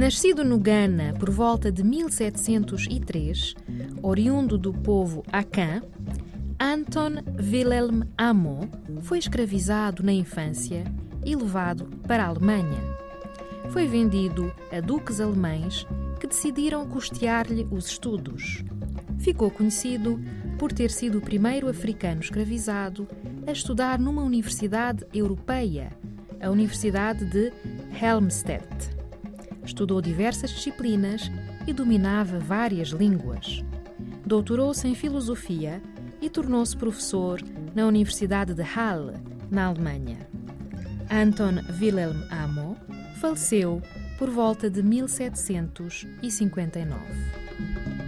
Nascido no Ghana por volta de 1703, oriundo do povo Akan, Anton Wilhelm Amo foi escravizado na infância e levado para a Alemanha. Foi vendido a duques alemães que decidiram custear-lhe os estudos. Ficou conhecido por ter sido o primeiro africano escravizado a estudar numa universidade europeia, a Universidade de Helmstedt. Estudou diversas disciplinas e dominava várias línguas. Doutorou-se em filosofia e tornou-se professor na Universidade de Halle, na Alemanha. Anton Wilhelm Amo faleceu por volta de 1759.